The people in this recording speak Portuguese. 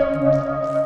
Música